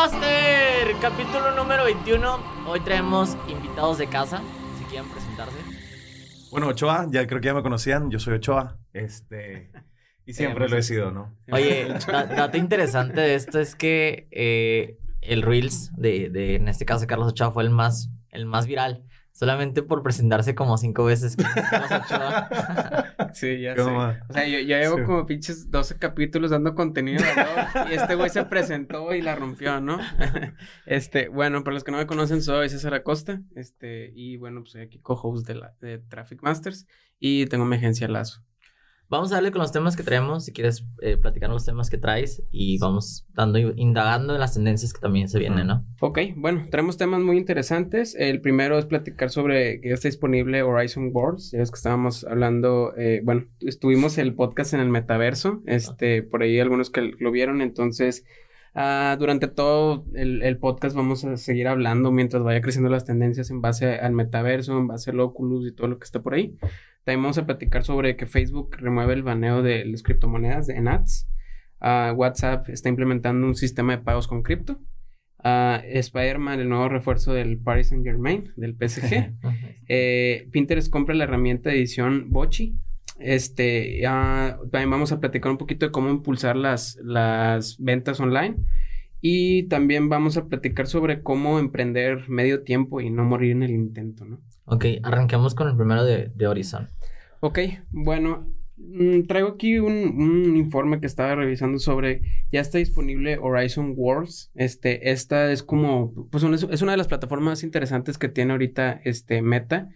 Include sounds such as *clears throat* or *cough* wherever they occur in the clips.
Master, capítulo número 21. Hoy traemos invitados de casa, si quieren presentarse. Bueno, Ochoa, ya creo que ya me conocían, yo soy Ochoa, este, y siempre lo he sido, ¿no? Oye, *laughs* da- dato interesante de esto es que eh, el Reels de, de, en este caso, Carlos Ochoa fue el más, el más viral. Solamente por presentarse como cinco veces. *laughs* Sí, ya sé. O sea, yo ya llevo Sí. como pinches 12 capítulos dando contenido valor y este güey se presentó y la rompió, ¿no? *laughs* este, bueno, para los que no me conocen, soy César Acosta, este, y bueno, pues soy aquí co-host de, la, de Traffic Masters y tengo mi agencia Lazo. Vamos a darle con los temas que traemos. Si quieres eh, platicar los temas que traes y vamos dando, indagando en las tendencias que también se vienen, ¿no? Ok, bueno, traemos temas muy interesantes. El primero es platicar sobre que ya está disponible Horizon Worlds. Ya ves que estábamos hablando, eh, bueno, estuvimos el podcast en el metaverso, este, por ahí algunos que lo vieron, entonces, ah, durante todo el, el podcast vamos a seguir hablando mientras vaya creciendo las tendencias en base al metaverso, en base al Oculus y todo lo que está por ahí. También vamos a platicar sobre que Facebook remueve el baneo de las criptomonedas en ads. Ah, WhatsApp está implementando un sistema de pagos con cripto. Ah, Spider-Man, el nuevo refuerzo del Paris Saint Germain, del PSG. *laughs* Eh, Pinterest compra la herramienta de edición Bochi. Este, ah, también vamos a platicar un poquito de cómo impulsar las, las ventas online. Y también vamos a platicar sobre cómo emprender medio tiempo y no morir en el intento, ¿no? ok, arranquemos con el primero de, de Horizon. Ok, bueno, mm, traigo aquí un, un informe que estaba revisando sobre, ya está disponible Horizon Worlds, este, esta es como, pues una- es una de las plataformas más interesantes que tiene ahorita, este, Meta,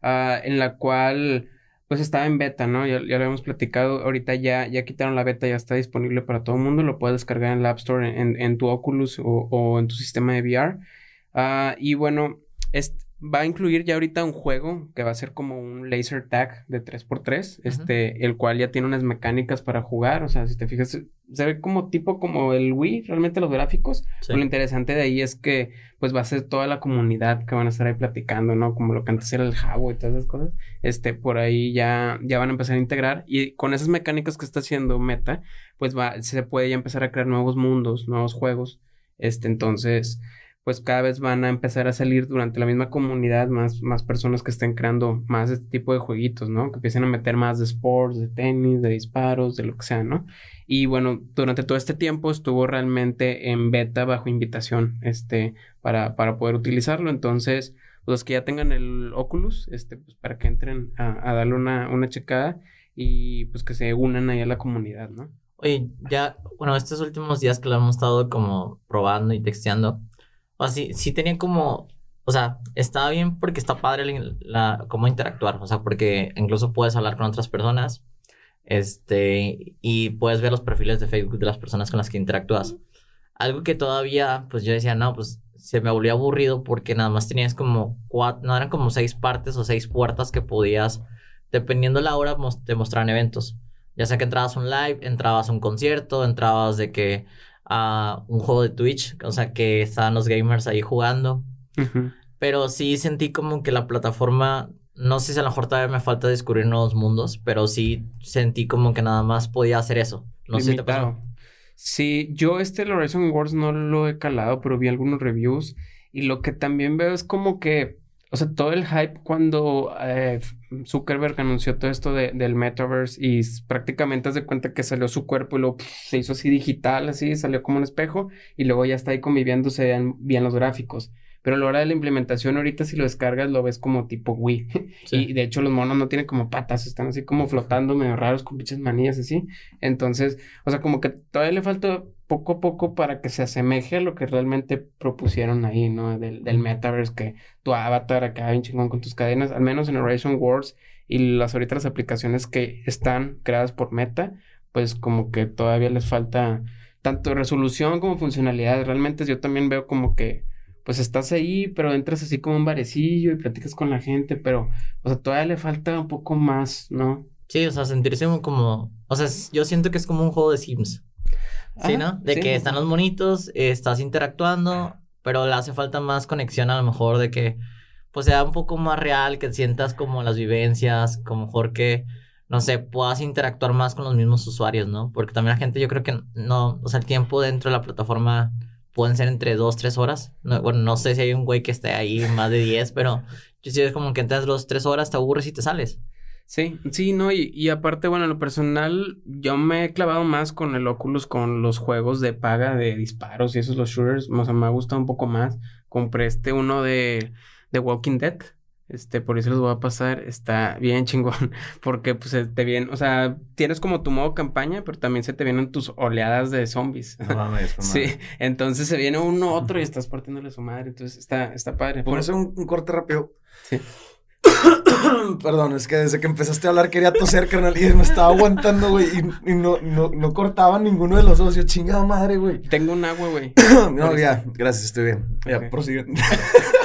ah, en la cual, pues estaba en beta, ¿no? Ya, lo habíamos platicado, ahorita ya, ya quitaron la beta, ya está disponible para todo el mundo, lo puedes descargar en la App Store, en, en tu Oculus o, en tu sistema de VR, Ah, y bueno, es- va a incluir ya ahorita un juego que va a ser como un laser tag de 3x3, este, el cual ya tiene unas mecánicas para jugar, o sea, si te fijas, se ve como tipo como el Wii, realmente los gráficos, Sí. lo interesante de ahí es que pues va a ser toda la comunidad que van a estar ahí platicando, ¿no? Como lo que antes era el Jabo y todas esas cosas, este, por ahí ya, ya van a empezar a integrar y con esas mecánicas que está haciendo Meta, pues va, se puede ya empezar a crear nuevos mundos, nuevos juegos, este, entonces pues cada vez van a empezar a salir durante la misma comunidad más, más personas que estén creando más este tipo de jueguitos, ¿no? Que empiecen a meter más de sports, de tenis, de disparos, de lo que sea, ¿no? Y bueno, durante todo este tiempo estuvo realmente en beta bajo invitación, este, para, para poder utilizarlo. Entonces, los que ya tengan el Oculus, este, pues para que entren a, a darle una, una checada y pues que se unan ahí a la comunidad, ¿no? Oye, ya, bueno, estos últimos días que lo hemos estado como probando y texteando, o sea, sí, sí tenía como, o sea, estaba bien porque está padre la, la- cómo interactuar, o sea, porque incluso puedes hablar con otras personas, este, y puedes ver los perfiles de Facebook de las personas con las que interactúas. Algo que todavía, pues yo decía, no, pues se me volvió aburrido porque nada más tenías como cuatro, no eran como seis partes o seis puertas que podías, dependiendo la hora, te mostraran eventos. Ya sea que entrabas a un live, entrabas a un concierto, entrabas de que a un juego de Twitch, o sea que estaban los gamers ahí jugando. Pero sí sentí como que la plataforma, no sé si a lo mejor todavía me falta descubrir nuevos mundos, pero sí sentí como que nada más podía hacer eso. No sé si te pasó. Limitado. Sí, yo este Horizon Wars no lo he calado, pero vi algunos reviews y lo que también veo es como que, o sea, todo el hype cuando eh, Zuckerberg anunció todo esto de- del metaverse y prácticamente de cuenta que salió su cuerpo y luego se hizo así digital, así, salió como un espejo y luego ya está ahí conviviendo, se ven bien los gráficos. Pero a la hora de la implementación, ahorita si lo descargas, lo ves como tipo Wii. *laughs* Sí. Y de hecho, los monos no tienen como patas, están así como flotando, medio raros, con pinches manillas así. Entonces, o sea, como que todavía le falta poco a poco para que se asemeje a lo que realmente propusieron ahí, ¿no? Del, del metaverse, que tu avatar acá bien chingón con tus cadenas, al menos en Horizon Wars y las ahorita las aplicaciones que están creadas por Meta, pues como que todavía les falta tanto resolución como funcionalidad. Realmente yo también veo como que pues estás ahí, pero entras así como un barecillo y platicas con la gente, pero, o sea, todavía le falta un poco más, ¿no? Sí, o sea, sentirse como, o sea, yo siento que es como un juego de Sims. Sí, ¿no? De sí. que están los monitos, estás interactuando, pero le hace falta más conexión a lo mejor de que, pues sea un poco más real, que sientas como las vivencias, como mejor que, no sé, puedas interactuar más con los mismos usuarios, ¿no? Porque también la gente yo creo que no, o sea, el tiempo dentro de la plataforma pueden ser entre 2, 3 horas. No, bueno, no sé si hay un güey que esté ahí más de 10, pero yo sí es como que entras 2, 3 horas, te aburres y te sales. Sí, sí, no, y, y aparte, bueno, en lo personal, yo me he clavado más con el Oculus, con los juegos de paga de disparos y esos, los shooters, o sea, me ha gustado un poco más. Compré este uno de, de Walking Dead, este, por eso les voy a pasar, está bien *laughs* chingón, porque pues se te viene, o sea, tienes como tu modo campaña, pero también se te vienen tus oleadas de zombies. No mames, *laughs* Sí, entonces se viene uno otro y *laughs* estás partiéndole su madre, entonces está, está padre. Por eso un, un corte rápido. Sí. *coughs* Perdón, es que desde que empezaste a hablar quería toser, carnal, y me estaba aguantando, güey, y, y no, no, no cortaba ninguno de los dos. Yo, chingada madre, güey. Tengo un agua, güey. *coughs* No, ya, gracias, estoy bien. Ya, Ok. prosigue. *laughs*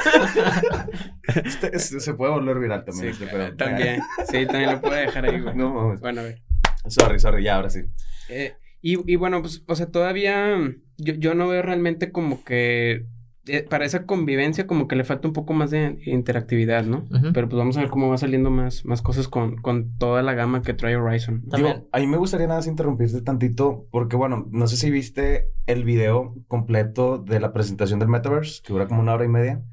*laughs* Este- este se puede volver viral también. Sí, este, pero- *laughs* también. Sí, también lo puedo dejar ahí, güey. No mames. Bueno, a ver. Sorry, sorry, ya, ahora sí. Eh, y, y bueno, pues, o sea, todavía yo, yo no veo realmente como que eh, para esa convivencia como que le falta un poco más de interactividad, ¿no? Pero pues vamos a ver cómo va saliendo más, más cosas con, con toda la gama que trae Horizon. También. Digo, a mí me gustaría nada más interrumpirte tantito, porque bueno, no sé si viste el video completo de la presentación del Metaverse, que dura como una hora y media.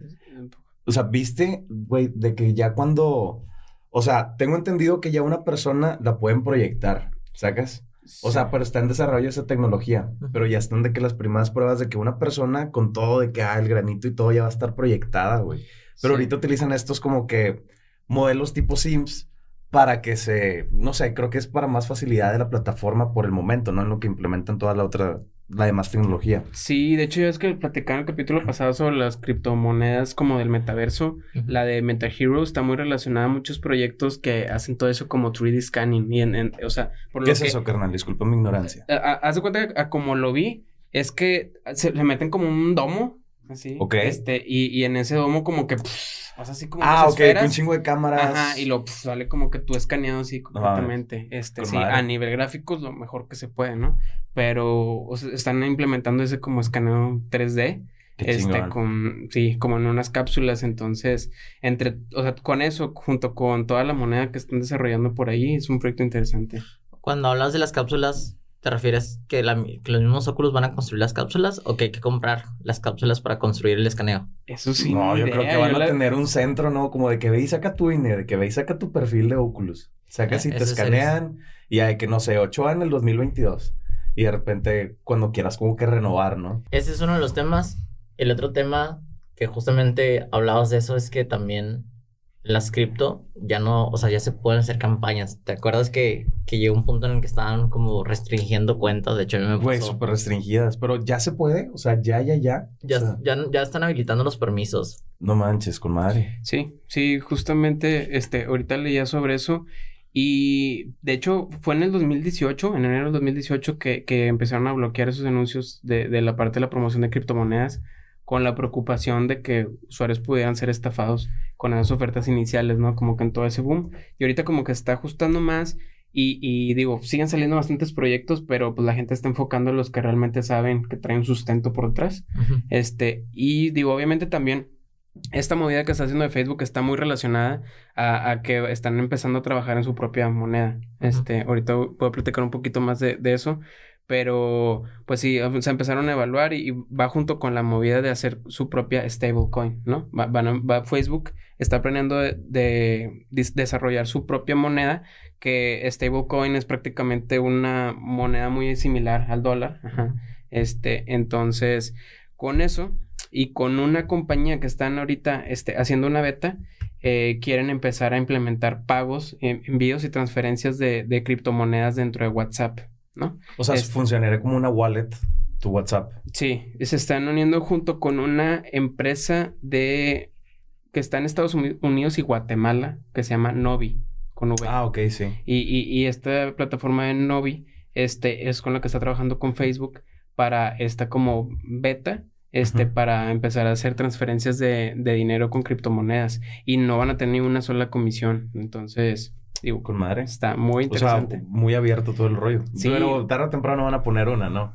O sea, viste, güey, de que ya cuando. O sea, tengo entendido que ya una persona la pueden proyectar, ¿sacas? O sea, pero está en desarrollo esa tecnología, pero ya están de que las primeras pruebas de que una persona con todo, de que ah, el granito y todo ya va a estar proyectada, güey. Pero Sí. ahorita utilizan estos como que modelos tipo Sims para que se, no sé, creo que es para más facilidad de la plataforma por el momento, ¿no? En lo que implementan toda la otra, la demás tecnología. Sí, de hecho, ya es que platicaron el capítulo pasado sobre las criptomonedas como del metaverso. La de Meta Hero está muy relacionada a muchos proyectos que hacen todo eso como 3D scanning. Y en, en- o sea, por ¿Qué lo es que- eso, carnal? Disculpa mi ignorancia. haz de cuenta que a como lo vi, es que se le meten como un domo, así. Ok. Este, y, y en ese domo como que pff, pasa así como Ah, unas ok, esferas. un chingo de cámaras. Ajá, y lo pff, sale como que tú escaneado así completamente. este, sí, madre. a nivel gráfico es lo mejor que se puede, ¿no? Pero o sea, están implementando ese como escaneo 3D. Qué este, chingón. con, sí, como en unas cápsulas, entonces, entre, o sea, con eso, junto con toda la moneda que están desarrollando por ahí, es un proyecto interesante. Cuando hablas de las cápsulas, ¿te refieres que, la- que los mismos Oculus van a construir las cápsulas o que hay que comprar las cápsulas para construir el escaneo? Eso sí. no, yo creo que van yo a la- tener un centro, ¿no? Como de que ve y saca tu INE, de que ve y saca tu perfil de Oculus. Sacas Eh, y te escanean y hay que, no sé, 8 en el 2022. Y de repente, cuando quieras como que renovar, ¿no? Ese es uno de los temas. El otro tema que justamente hablabas de eso es que también las cripto ya no, o sea, ya se pueden hacer campañas. ¿Te acuerdas que, que llegó un punto en el que estaban como restringiendo cuentas? De hecho, mí me Güey, súper restringidas. Pero ya se puede, o sea, ya, ya, ya. Ya, O sea, ya, ya están habilitando los permisos. no manches, con madre. Sí, sí, justamente, este, ahorita leía sobre eso y de hecho fue en el 2018, en enero del 2018 que, que empezaron a bloquear esos anuncios de, de la parte de la promoción de criptomonedas con la preocupación de que usuarios pudieran ser estafados con esas ofertas iniciales, ¿no? Como que en todo ese boom. Y ahorita como que está ajustando más y, y digo, siguen saliendo bastantes proyectos, pero pues la gente está enfocando en los que realmente saben que traen sustento por detrás. Este, y digo, obviamente también esta movida que está haciendo de Facebook está muy relacionada a, a que están empezando a trabajar en su propia moneda. Este, ahorita puedo platicar un poquito más de, de eso, pero pues sí, se empezaron a evaluar y, va junto con la movida de hacer su propia stablecoin, ¿no? Va, Facebook está planeando de, desarrollar su propia moneda, que stablecoin es prácticamente una moneda muy similar al dólar. Este, entonces, con eso y con una compañía que están ahorita este, haciendo una beta, eh, quieren empezar a implementar pagos, en- envíos y transferencias de criptomonedas dentro de WhatsApp, ¿no? O sea, funcionaría como una wallet, tu WhatsApp. Sí, se están uniendo junto con una empresa de que está en Estados Uni- Unidos y Guatemala, que se llama Novi, con V. Ah, ok, sí. Y, y, y esta plataforma de Novi este, es con la que está trabajando con Facebook para esta como beta, este, para empezar a hacer transferencias de, de dinero con criptomonedas. Y no van a tener ni una sola comisión. Entonces, digo, Con madre. está muy O sea, interesante. muy abierto todo el rollo. Sí. Pero tarde o temprano van a poner una, ¿no?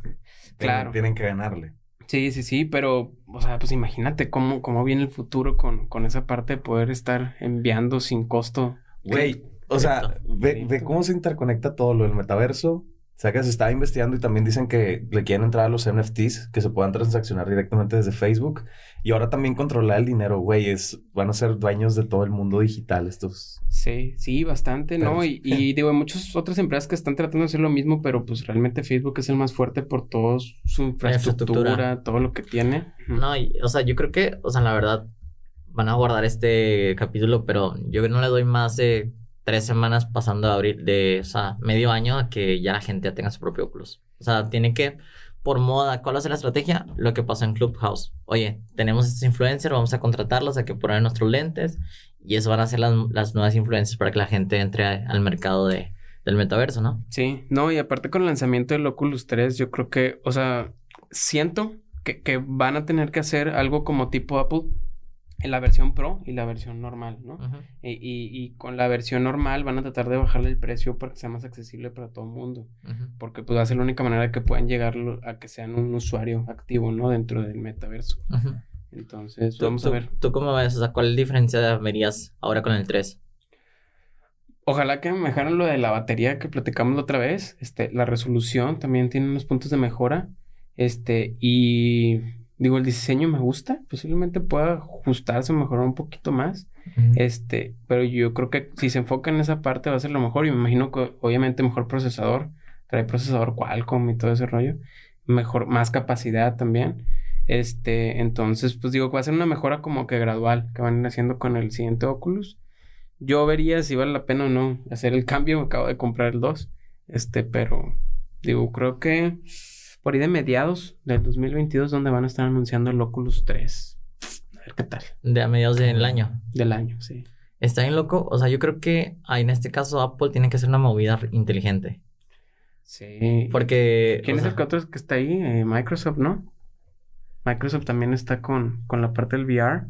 Claro. Tienen que ganarle. Sí, sí, sí, pero, o sea, pues imagínate cómo, cómo viene el futuro con, con esa parte de poder estar enviando sin costo. Güey, o sea, ve, ve cómo se interconecta todo lo del metaverso Sacas, estaba investigando y también dicen que le quieren entrar a los NFTs, que se puedan transaccionar directamente desde Facebook. Y ahora también controlar el dinero, güey. van a ser dueños de todo el mundo digital estos. Sí, sí, bastante, ¿no? Y, y, digo, hay muchas otras empresas que están tratando de hacer lo mismo, pero pues realmente Facebook es el más fuerte por todo su infraestructura, todo lo que tiene. No, y, o sea, yo creo que, o sea, la verdad, van a guardar este capítulo, pero yo no le doy más de tres semanas pasando a abrir de, o sea, medio año a que ya la gente ya tenga su propio Oculus. O sea, tiene que, por moda, ¿cuál va a ser la estrategia? Lo que pasó en Clubhouse. Oye, tenemos estos influencers, vamos a contratarlos a que ponen nuestros lentes y eso van a ser las, las nuevas influencias para que la gente entre al mercado de, del metaverso, ¿no? Sí, no, y aparte con el lanzamiento del Oculus 3, yo creo que, o sea, siento que, que van a tener que hacer algo como tipo Apple en la versión Pro y la versión normal, ¿no? y, y, con la versión normal van a tratar de bajarle el precio para que sea más accesible para todo el mundo. Porque pues va a ser la única manera que puedan llegar a que sean un usuario activo, ¿no? Dentro del metaverso. Entonces, vamos a ver. ¿Tú cómo ves? O sea, ¿cuál diferencia verías ahora con el 3? Ojalá que me mejoren lo de la batería que platicamos la otra vez. Este, la resolución también tiene unos puntos de mejora. Este, y Digo, el diseño me gusta, posiblemente pueda ajustarse, mejorar un poquito más. Este, pero yo creo que si se enfoca en esa parte va a ser lo mejor. Y me imagino que obviamente mejor procesador, trae procesador Qualcomm y todo ese rollo. Mejor, más capacidad también. Este, entonces, pues digo, va a ser una mejora como que gradual que van haciendo con el siguiente Oculus. Yo vería si vale la pena o no hacer el cambio. Acabo de comprar el 2. Este, pero digo, creo que por ahí de mediados del 2022 donde van a estar anunciando el Oculus 3. A ver qué tal. De a mediados del año. Del año, sí. Está bien loco. O sea, yo creo que en este caso Apple tiene que hacer una movida inteligente. Sí. Porque. ¿Quién es el que otro que está ahí? Eh, Microsoft, ¿no? Microsoft también está con, con la parte del VR.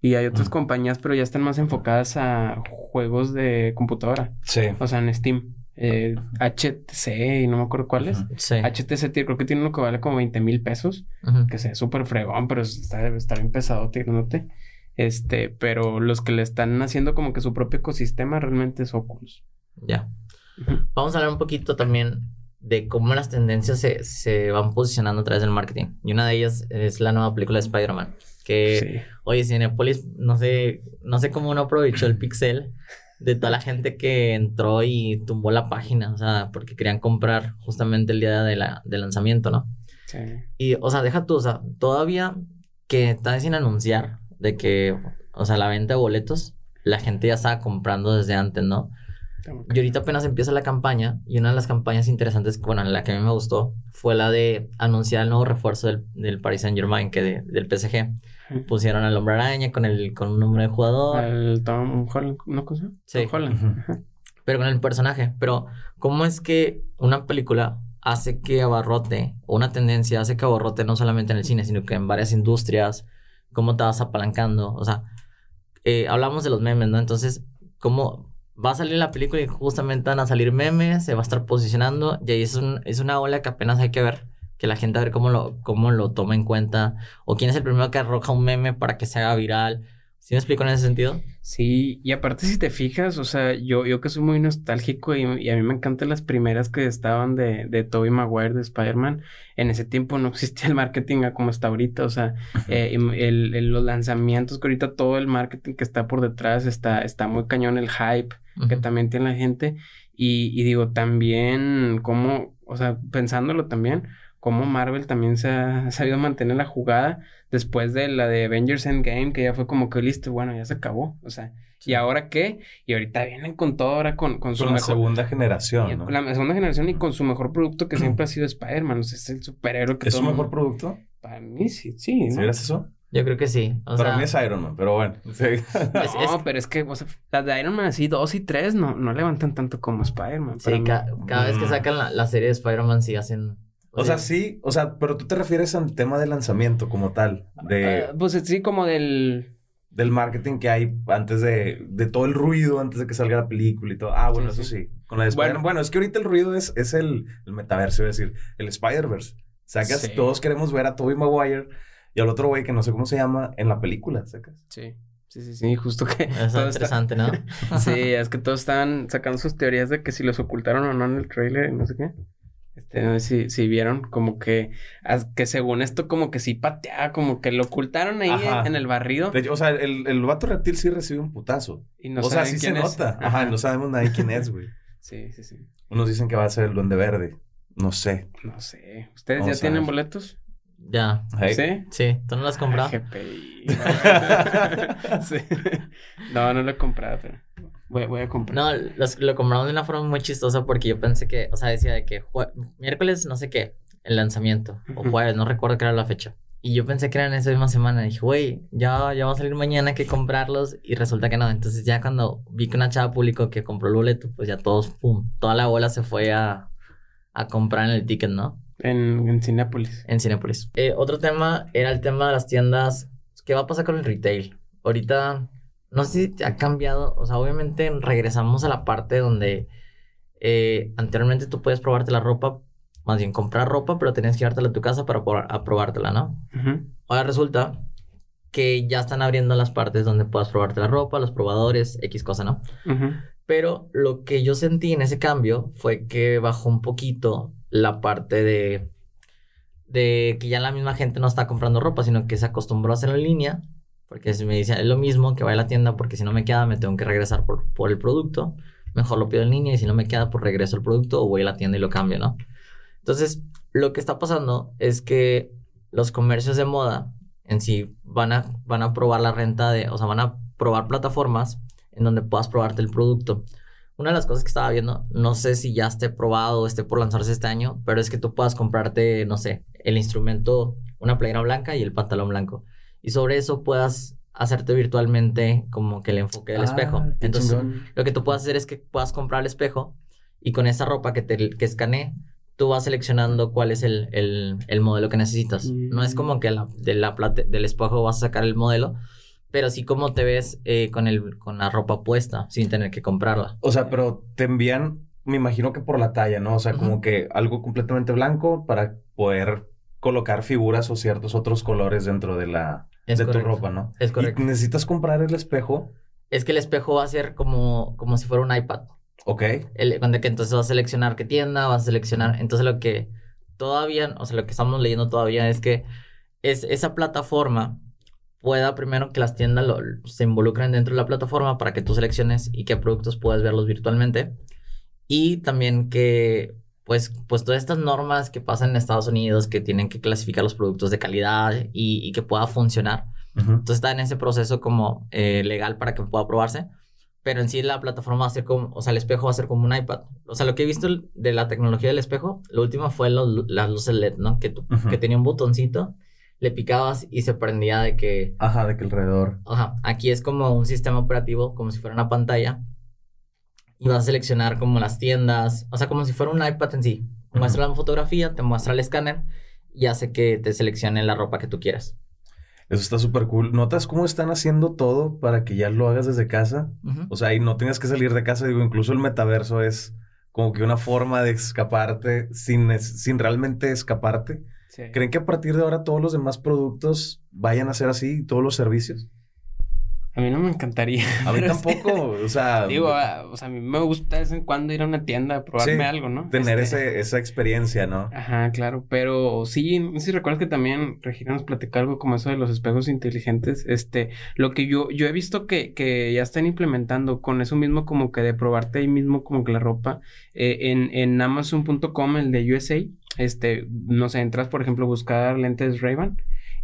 Y hay otras compañías, pero ya están más enfocadas a juegos de computadora. Sí. O sea, en Steam eh, HTC y no me acuerdo cuál es. HTC creo que tiene uno que vale como 20 mil pesos, que sea súper fregón, pero está, debe estar bien pesado, note. Este, pero los que le están haciendo como que su propio ecosistema realmente es Oculus. Ya. Vamos a hablar un poquito también de cómo las tendencias se, se, van posicionando a través del marketing. Y una de ellas es la nueva película de Spider-Man. Que, oye, Cinepolis, no sé, no sé cómo uno aprovechó el pixel de toda la gente que entró y tumbó la página, o sea, porque querían comprar justamente el día de la, del lanzamiento, ¿no? Sí. Y, o sea, deja tú, o sea, todavía que está sin anunciar de que, o sea, la venta de boletos, la gente ya estaba comprando desde antes, ¿no? Y ahorita apenas empieza la campaña y una de las campañas interesantes, bueno, la que a mí me gustó, fue la de anunciar el nuevo refuerzo del, del Paris Saint Germain, que de, del PSG. Pusieron al hombre araña con el con un nombre de jugador. El Tom Holland, ¿no cosa? Sí. Holland. Pero con el personaje. Pero, ¿cómo es que una película hace que abarrote, o una tendencia hace que abarrote no solamente en el cine, sino que en varias industrias? ¿Cómo te vas apalancando? O sea, eh, hablamos de los memes, ¿no? Entonces, ¿cómo va a salir la película y justamente van a salir memes, se va a estar posicionando, y ahí es, un, es una ola que apenas hay que ver que la gente a ver cómo lo, cómo lo toma en cuenta, o quién es el primero que arroja un meme para que se haga viral. ¿Sí me explico en ese sentido? Sí, y aparte si te fijas, o sea, yo, yo que soy muy nostálgico y, a mí me encantan las primeras que estaban de, de Tobey Maguire, de Spider-Man, en ese tiempo no *laughs* existía el marketing como está ahorita, o sea, eh, el, los lanzamientos, que ahorita todo el marketing que está por detrás está, está muy cañón, el hype que también tiene la gente, y, y digo, también, como, o sea, pensándolo también, cómo Marvel también *laughs* se ha sabido mantener la jugada después de la de Avengers Endgame, que ya fue como que listo, bueno, ya se acabó. O sea, ¿y ahora qué? Y ahorita vienen con todo ahora con, con su con la segunda generación, ¿no? La segunda generación y con su mejor producto que siempre *clears throat* ha sido Spider-Man. O sea, es el superhéroe que ¿Es su mejor producto? Para mí sí, sí. ¿no? ¿Sí eso? Yo creo que sí. Para mí es Iron Man, pero bueno. *laughs* no, pero es que o sea, las de Iron Man así, dos y tres, no, no levantan tanto como Spider-Man. Sí, cada vez que mm. sacan la, la serie de Spider-Man sí hacen o sea, sí, o sea, pero tú te refieres al tema de lanzamiento como tal. De, ah, pues sí, como del... Del marketing que hay antes de, de todo el ruido, antes de que salga la película y todo. Ah, bueno, eso sí. Con la bueno, bueno, es que ahorita el ruido es, es el, el metaverso, es decir, el Spider-Verse. Sacas, todos queremos ver a Tobey Maguire y al otro güey que no sé cómo se llama en la película, sacas. Sí. Sí, sí, sí, justo que... Es interesante, ¿no? *laughs* sí, es que todos están sacando sus teorías de que si los ocultaron o no en el trailer y no sé qué. Este, no sé si, si vieron, como que, as- que según esto, como que sí pateaba, como que lo ocultaron ahí Ajá. en, en el barrido. O sea, el, el vato reptil sí recibe un putazo. Y no o sea, sí se es. nota. Ajá, no sabemos nadie quién es, güey. *laughs* Sí, sí, sí. Unos dicen que va a ser el duende verde. No sé. No sé. ¿Ustedes Vamos ya tienen boletos? Ya. Hey. ¿Sí? Sí, ¿tú no las has comprado? Ah, *laughs* GPI. sí. No, no lo he comprado, pero voy, voy a comprar. No, los, lo compramos de una forma muy chistosa porque yo pensé que, o sea, decía de que jue- miércoles, no sé qué, el lanzamiento, o jueves, no recuerdo qué era la fecha. Y yo pensé que era en esa misma semana. Dije, güey, ya, ya va a salir mañana hay que comprarlos. Y resulta que no. Entonces, ya cuando vi que una chava publicó que compró el boleto, pues ya todos, pum, toda la bola se fue a, a comprar en el ticket, ¿no? En, en Cinépolis. En Cinepolis. Eh, otro tema era el tema de las tiendas. ¿Qué va a pasar con el retail? Ahorita, no sé si ha cambiado. O sea, obviamente regresamos a la parte donde eh, anteriormente tú puedes probarte la ropa, más bien comprar ropa, pero tenías que llevártela a tu casa para probar- a probártela, ¿no? Ahora resulta que ya están abriendo las partes donde puedas probarte la ropa, los probadores, X cosa, ¿no? Pero lo que yo sentí en ese cambio fue que bajó un poquito la parte de, de que ya la misma gente no está comprando ropa, sino que se acostumbró a hacerlo en línea. Porque si me dicen, es lo mismo que vaya a la tienda, porque si no me queda, me tengo que regresar por, por el producto. Mejor lo pido en línea y si no me queda, pues regreso el producto o voy a la tienda y lo cambio, ¿no? Entonces, lo que está pasando es que los comercios de moda en sí van a, van a probar la renta de, o sea, van a probar plataformas en donde puedas probarte el producto. Una de las cosas que estaba viendo, no sé si ya esté probado o esté por lanzarse este año, pero es que tú puedas comprarte, no sé, el instrumento, una playera blanca y el pantalón blanco. Y sobre eso puedas hacerte virtualmente como que el enfoque del espejo. Ah, qué Entonces, chingón. lo que tú puedes hacer es que puedas comprar el espejo y con esa ropa que te que escanee, tú vas seleccionando cuál es el, el, el modelo que necesitas. No es como que la, de la plate- del espejo vas a sacar el modelo, pero sí como te ves eh, con, el, con la ropa puesta sin tener que comprarla. O sea, pero te envían, me imagino que por la talla, ¿no? O sea, como que algo completamente blanco para poder colocar figuras o ciertos otros colores dentro de la Es de correcto. tu ropa, ¿no? Es correcto. Y necesitas comprar el espejo, Es que el espejo va a ser como, como si fuera un iPad. ¿ok? El, cuando que entonces vas a seleccionar qué tienda, vas a seleccionar. Entonces lo que todavía, o sea, lo que estamos leyendo todavía es que es esa plataforma pueda primero que las tiendas lo- se involucren dentro de la plataforma para que tú selecciones y qué productos puedes verlos virtualmente. Y también que, pues, pues todas estas normas que pasan en Estados Unidos, que tienen que clasificar los productos de calidad y, y que pueda funcionar. Ujú. Entonces está en ese proceso como eh, legal para que pueda probarse. Pero en sí la plataforma va a ser como, o sea, el espejo va a ser como un iPad. O sea, lo que he visto de la tecnología del espejo, lo último fue los, las luces LED, ¿no? Que, Ujú. que tenía un botoncito, le picabas y se prendía de que, Ajá, de que alrededor. ajá, aquí es como un sistema operativo, como si fuera una pantalla. Y vas a seleccionar como las tiendas, o sea, como si fuera un iPad en sí. Muestra la fotografía, te muestra el escáner y hace que te seleccione la ropa que tú quieras. Eso está súper cool. ¿Notas cómo están haciendo todo para que ya lo hagas desde casa? O sea, y no tengas que salir de casa. Digo, incluso el metaverso es como que una forma de escaparte sin, sin realmente escaparte. Sí. ¿Creen que a partir de ahora todos los demás productos vayan a ser así? ¿Todos los servicios? A mí no me encantaría. A mí *laughs* tampoco. O sea, Digo, ah, o sea, a mí me gusta de vez en cuando ir a una tienda a probarme Sí, algo, ¿no? tener Este, ese, esa experiencia, ¿no? Ajá, claro, pero sí, no sé si recuerdas que también Regina nos platicó algo como eso de los espejos inteligentes, este, lo que yo, yo he visto que, que ya están implementando con eso mismo como que de probarte ahí mismo como que la ropa, eh, en, en Amazon.com, el de USA, este, no sé, entras por ejemplo a buscar lentes Ray-Ban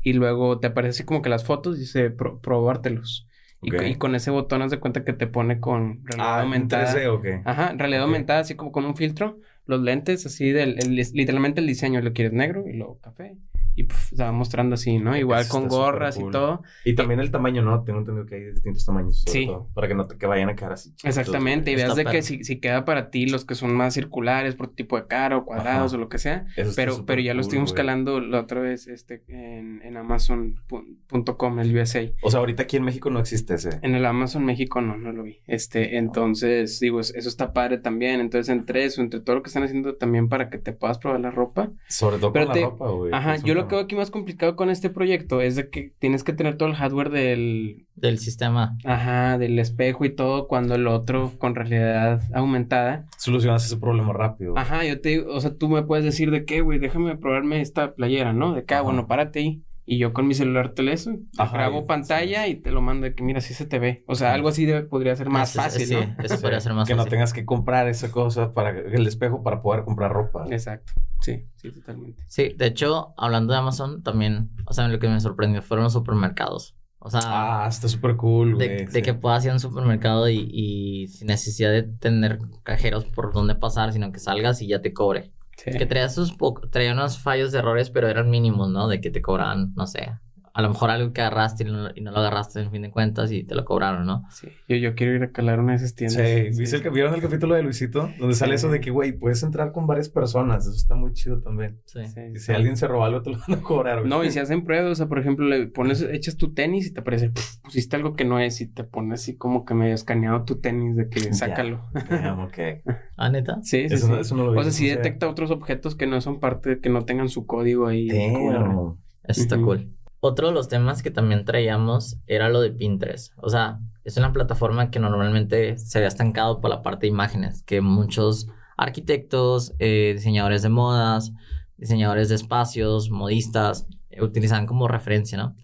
y luego te aparece así como que las fotos y dice pro- probártelos. Y, con ese botón haz de cuenta que te pone con realidad Ah, aumentada. 3D, ¿o qué? Ajá, realidad aumentada, así como con un filtro, los lentes, así del, el- literalmente el diseño, lo quieres negro y luego café. Y puf, se va mostrando así, ¿no? Igual Eso con gorras y todo. Y también el tamaño, ¿no? Tengo entendido que hay distintos tamaños. Sí. todo, para que no te que vayan a quedar así. Exactamente, y veas de que si, si queda para ti los que son más circulares, por tipo de cara o cuadrados Ajá. o lo que sea. Eso Pero, pero ya lo cool, estuvimos güey. calando la otra vez este, en, en Amazon.com, el USA. O sea, ahorita aquí en México no existe ese. En el Amazon México no, no lo vi. Este, entonces, digo, es- eso está padre también. Entonces, entre eso, entre todo lo que están haciendo también para que te puedas probar la ropa. Sobre todo Pero con te- la ropa, güey. Ajá, yo lo lo que veo aquí más complicado con este proyecto es de que tienes que tener todo el hardware del... Del sistema. Ajá, del espejo y todo, cuando el otro con realidad aumentada. Solucionas ese problema rápido. Ajá, yo te digo, o sea, tú me puedes decir de qué, güey, déjame probarme esta playera, ¿no? De acá, bueno, párate ahí. Y yo con mi celular teléfono grabo pantalla y te lo mando de que mira, así se te ve. O sea, algo así podría ser más fácil, ¿no? Eso podría ser más que no tengas que comprar esa cosa para el espejo para poder comprar ropa. Exacto. Sí, sí, totalmente. Sí, de hecho, hablando de Amazon, también, o sea, lo que me sorprendió fueron los supermercados. O sea, ah, está súper cool, güey. De, que puedas ir a un supermercado y, y sin necesidad de tener cajeros por donde pasar, sino que salgas y ya te cobre. Que traía, sus traía unos fallos de errores, pero eran mínimos, ¿no? De que te cobraban, no sé, a lo mejor algo que agarraste y no, y no, lo agarraste en fin de cuentas y te lo cobraron, ¿no? Sí, yo, yo quiero ir a calar una de esas tiendas. Sí, ¿Viste el, ¿vieron el capítulo de Luisito? Donde sale eso de que, güey, puedes entrar con varias personas, eso está muy chido también. Sí. Y si alguien se roba algo, te lo van a cobrar, güey. No, y si hacen pruebas, o sea, por ejemplo, le pones, echas tu tenis y te aparece, pusiste algo que no es y te pones así como que medio escaneado tu tenis de que sácalo. *laughs* ok. ¿Ah, neta? Sí, sí, eso, No, eso no lo vi, O sea, si detecta otros objetos que no son parte, que no tengan su código ahí. Eso está cool. Otro de los temas que también traíamos era lo de Pinterest. O sea, es una plataforma que normalmente se había estancado por la parte de imágenes, que muchos arquitectos, eh, diseñadores de modas, diseñadores de espacios, modistas, eh, utilizan como referencia, ¿no?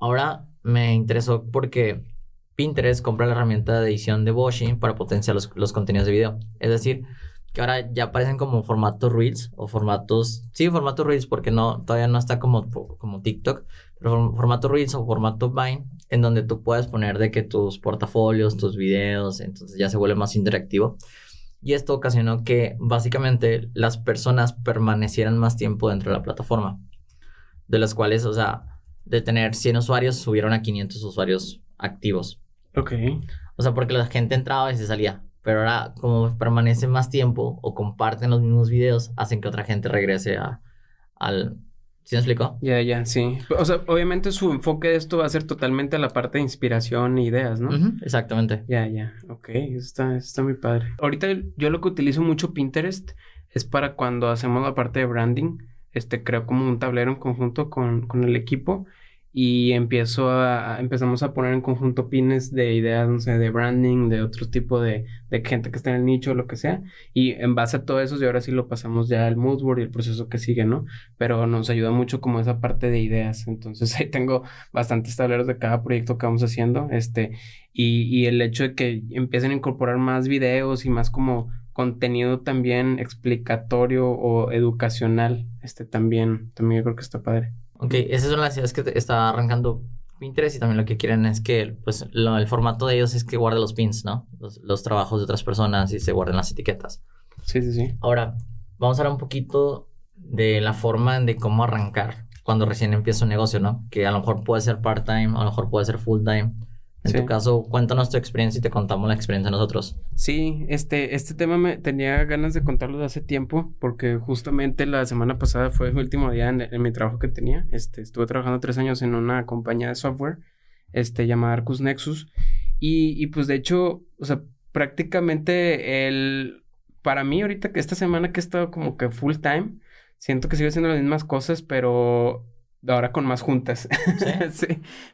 Ahora me interesó porque Pinterest compra la herramienta de edición de Boshi para potenciar los, los contenidos de video. Es decir, que ahora ya aparecen como formatos Reels o formatos, sí, formato Reels porque no, todavía no está como, como TikTok, pero formato Reels o formato Vine, en donde tú puedes poner de que tus portafolios, tus videos, entonces ya se vuelve más interactivo. Y esto ocasionó que básicamente las personas permanecieran más tiempo dentro de la plataforma, de las cuales, o sea, de tener 100 usuarios, subieron a 500 usuarios activos. Ok. O sea, porque la gente entraba y se salía. Pero ahora, como permanece más tiempo o comparten los mismos videos, hacen que otra gente regrese a, al... ¿Sí me explicó? Ya, ya, sí. O sea, obviamente su enfoque de esto va a ser totalmente a la parte de inspiración e ideas, ¿no? exactamente. Ya, ya. Ok, eso está, está muy padre. Ahorita yo lo que utilizo mucho Pinterest es para cuando hacemos la parte de branding. Este, creo como un tablero en conjunto con, con el equipo y empiezo a, empezamos a poner en conjunto pines de ideas, no sé, de branding, de otro tipo de, de gente que está en el nicho, lo que sea, y en base a todo eso, y ahora sí lo pasamos ya al moodboard y el proceso que sigue, ¿no? Pero nos ayuda mucho como esa parte de ideas, entonces *laughs* ahí tengo bastantes tableros de cada proyecto que vamos haciendo, este, y, y el hecho de que empiecen a incorporar más videos y más como contenido también explicatorio o educacional, este también, también creo que está padre. Ok, esas son las ideas que está arrancando Pinterest y también lo que quieren es que, pues, el formato de ellos es que guarde los pins, ¿no? Los, trabajos de otras personas y se guarden las etiquetas. Sí, sí, sí. Ahora, vamos a hablar un poquito de la forma de cómo arrancar cuando recién empieza un negocio, ¿no? Que a lo mejor puede ser part-time, a lo mejor puede ser full-time. En tu caso, cuéntanos tu experiencia y te contamos la experiencia de nosotros. Sí, este, este tema me tenía ganas de contarlo de hace tiempo, porque justamente la semana pasada fue el último día en, mi trabajo que tenía. Este, estuve trabajando tres años en una compañía de software, este, llamada Arcus Nexus. Y, y pues de hecho, o sea, prácticamente el, para mí ahorita que esta semana que he estado como que full time, siento que sigo haciendo las mismas cosas, pero ahora con más juntas. *laughs* ¿Sí?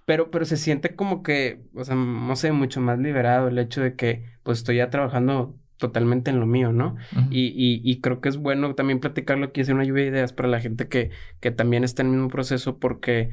Pero, pero se siente como que, o sea, no sé, mucho más liberado el hecho de que pues estoy ya trabajando totalmente en lo mío, ¿no? y, y, y, creo que es bueno también platicarlo aquí, hacer una lluvia de ideas para la gente que, que también está en el mismo proceso porque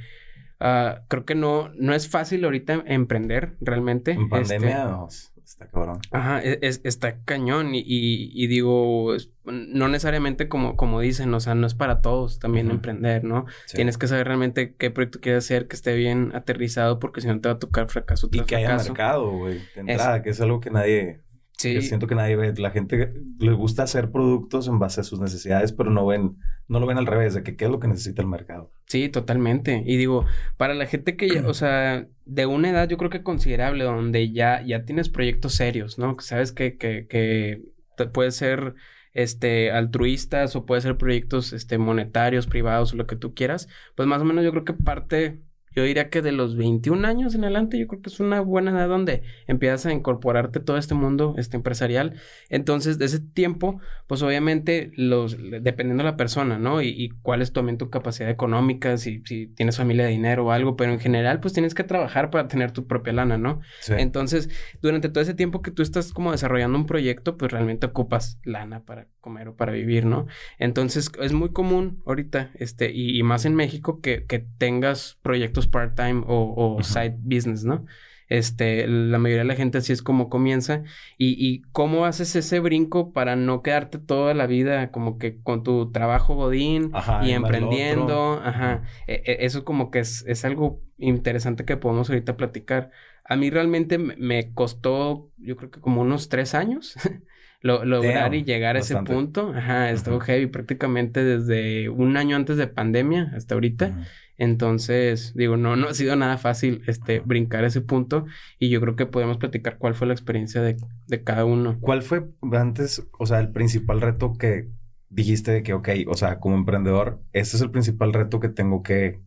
uh, creo que no, no es fácil ahorita emprender realmente. En pandemia este, está cabrón. Ajá, e, es, está cañón y, y, digo, no necesariamente como, como dicen, o sea, no es para todos también emprender, ¿no? Tienes que saber realmente qué proyecto quieres hacer, que esté bien aterrizado, porque si no te va a tocar fracaso. y que haya mercado, güey, de entrada, que es algo que nadie Sí. siento que nadie ve, la gente le gusta hacer productos en base a sus necesidades, pero no ven, no lo ven al revés, de que qué es lo que necesita el mercado. Sí, totalmente. Y digo, para la gente que ya, o sea, de una edad yo creo que considerable, donde ya, ya tienes proyectos serios, ¿no? Que sabes que, que, que puede ser este altruistas o puede ser proyectos este monetarios, privados, lo que tú quieras, pues más o menos yo creo que parte yo diría que de los 21 años en adelante, yo creo que es una buena edad donde empiezas a incorporarte todo este mundo este, empresarial. Entonces, de ese tiempo, pues obviamente, los, dependiendo de la persona, ¿no? Y, y cuál es también tu capacidad económica, si, si, tienes familia de dinero o algo, pero en general, pues tienes que trabajar para tener tu propia lana, ¿no? Entonces, durante todo ese tiempo que tú estás como desarrollando un proyecto, pues realmente ocupas lana para comer o para vivir, ¿no? Entonces, es muy común ahorita, este, y, y más en México, que, que tengas proyectos part-time o, side business, ¿no? Este, la mayoría de la gente así es como comienza. Y, y, cómo haces ese brinco para no quedarte toda la vida como que con tu trabajo godín y emprendiendo. Ajá. E, e, eso como que es, es, algo interesante que podemos ahorita platicar. A mí realmente me costó, yo creo que como unos tres años. *laughs* lograr y llegar a ese punto. Ajá, estuvo heavy prácticamente desde un año antes de pandemia hasta ahorita. Entonces, digo, no, no ha sido nada fácil este, brincar ese punto y yo creo que podemos platicar cuál fue la experiencia de, de cada uno. ¿Cuál fue antes, o sea, el principal reto que dijiste de que, ok, o sea, como emprendedor, este es el principal reto que tengo que,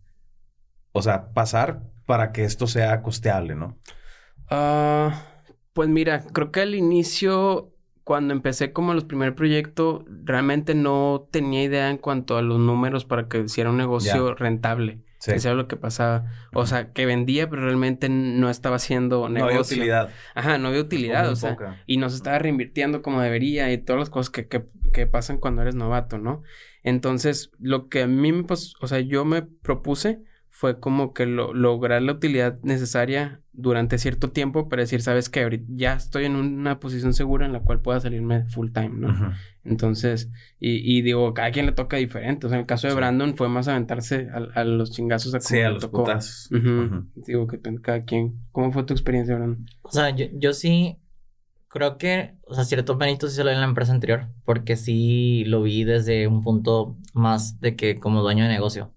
o sea, pasar para que esto sea costeable, ¿no? Ah, pues mira, creo que al inicio cuando empecé como los primeros proyectos, realmente no tenía idea en cuanto a los números para que hiciera un negocio rentable. Sí. Eso era lo que pasaba. O sea, que vendía, pero realmente no estaba haciendo negocio. No había utilidad. Ajá, no había utilidad. O sea, y no se estaba reinvirtiendo como debería y todas las cosas que, que, que pasan cuando eres novato, ¿no? Entonces, lo que a mí me pasó, o sea, yo me propuse fue como que lo, lograr la utilidad necesaria durante cierto tiempo para decir, sabes que ahorita ya estoy en una posición segura en la cual pueda salirme full time, ¿no? Entonces, y, y, digo, cada quien le toca diferente. O sea, en el caso de Brandon fue más aventarse a, los chingazos a Sí, a los tocó. Digo, que cada quien. ¿Cómo fue tu experiencia, Brandon? O sea, yo, yo sí creo que, o sea, cierto mérito sí se lo en la empresa anterior, porque sí lo vi desde un punto más de que como dueño de negocio.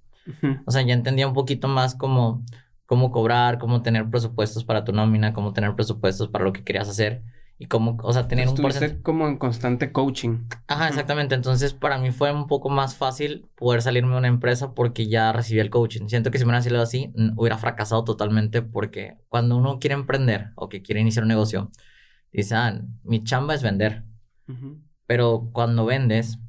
O sea, ya entendía un poquito más como cómo cobrar, cómo tener presupuestos para tu nómina, cómo tener presupuestos para lo que querías hacer y cómo, o sea, tener un porcentaje como en constante coaching. Ajá, exactamente. Entonces, para mí fue un poco más fácil poder salirme de una empresa porque ya recibí el coaching. Siento que si me hubiera sido así, hubiera fracasado totalmente porque cuando uno quiere emprender o que quiere iniciar un negocio, dice, ah, mi chamba es vender. Pero cuando vendes,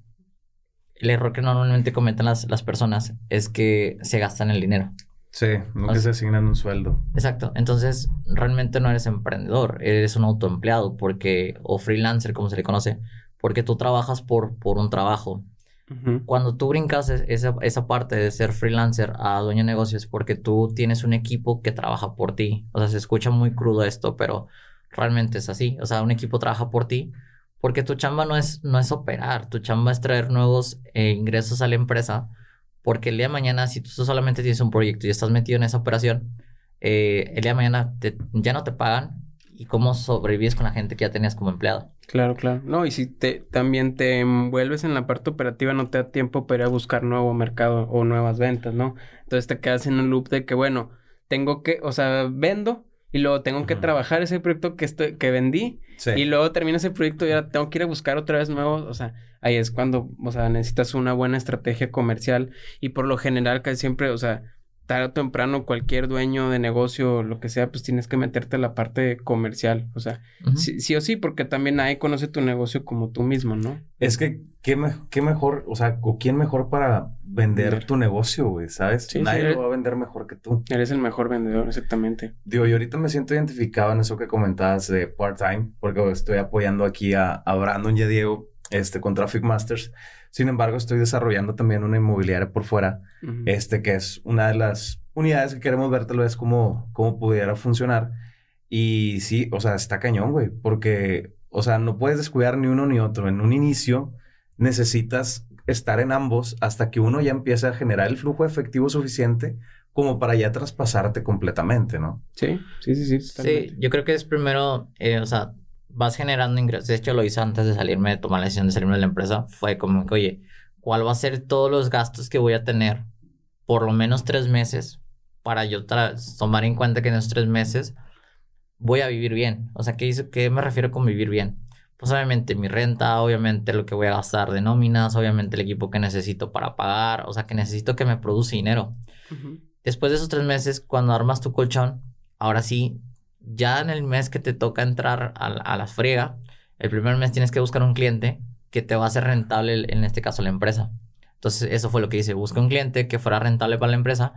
el error que normalmente cometen las, las personas es que se gastan el dinero. Sí, que se asignan un sueldo. Exacto. Entonces, realmente no eres emprendedor, eres un autoempleado porque, o freelancer, como se le conoce, porque tú trabajas por, por un trabajo. Cuando tú brincas esa, esa parte de ser freelancer a dueño de negocios, porque tú tienes un equipo que trabaja por ti. O sea, se escucha muy crudo esto, pero realmente es así. O sea, un equipo trabaja por ti porque tu chamba no es, no es operar, tu chamba es traer nuevos eh, ingresos a la empresa porque el día de mañana, si tú solamente tienes un proyecto y estás metido en esa operación, eh, el día de mañana ya no te pagan y cómo sobrevives con la gente que ya tenías como empleado. Claro, claro. No, y si te también te envuelves en la parte operativa, no te da tiempo para ir a buscar nuevo mercado o nuevas ventas, ¿no? Entonces te quedas en un loop de que, bueno, tengo que, o sea, vendo y luego tengo que trabajar ese proyecto que estoy, que vendí y luego termina ese proyecto y ahora tengo que ir a buscar otra vez nuevos, o sea, ahí es cuando, o sea, necesitas una buena estrategia comercial y por lo general casi siempre, o sea, tarde o temprano cualquier dueño de negocio o lo que sea, pues tienes que meterte en la parte comercial. O sea, sí, o sí, porque también nadie conoce tu negocio como tú mismo, ¿no? Es que, ¿qué, qué mejor, o sea, o quién mejor para vender, tu negocio, güey, ¿sabes? nadie lo va a vender mejor que tú. Eres el mejor vendedor, exactamente. Digo, yo ahorita me siento identificado en eso que comentabas de part-time, porque estoy apoyando aquí a, a Brandon y a Diego este, con Traffic Masters. Sin embargo, estoy desarrollando también una inmobiliaria por fuera, este, que es una de las unidades que queremos ver tal vez cómo, cómo pudiera funcionar. Y sí, o sea, está cañón, güey, porque, o sea, no puedes descuidar ni uno ni otro. En un inicio necesitas estar en ambos hasta que uno ya empiece a generar el flujo efectivo suficiente como para ya traspasarte completamente, ¿no? Sí, sí, sí, sí. Sí, yo creo que es primero, eh, o sea, vas generando ingresos. De hecho, lo hice antes de salirme, de tomar la decisión de salirme de la empresa. Fue como que, oye, ¿cuál va a ser todos los gastos que voy a tener por lo menos tres meses para yo tomar en cuenta que en esos tres meses voy a vivir bien? O sea, ¿qué, qué me refiero con vivir bien? Pues obviamente mi renta, obviamente lo que voy a gastar de nóminas, obviamente el equipo que necesito para pagar, o sea, que necesito que me produce dinero. Después de esos tres meses, cuando armas tu colchón, ahora sí, ya en el mes que te toca entrar a, a la friega, el primer mes tienes que buscar un cliente que te va a hacer rentable, en este caso la empresa. Entonces, eso fue lo que hice. Busca un cliente que fuera rentable para la empresa.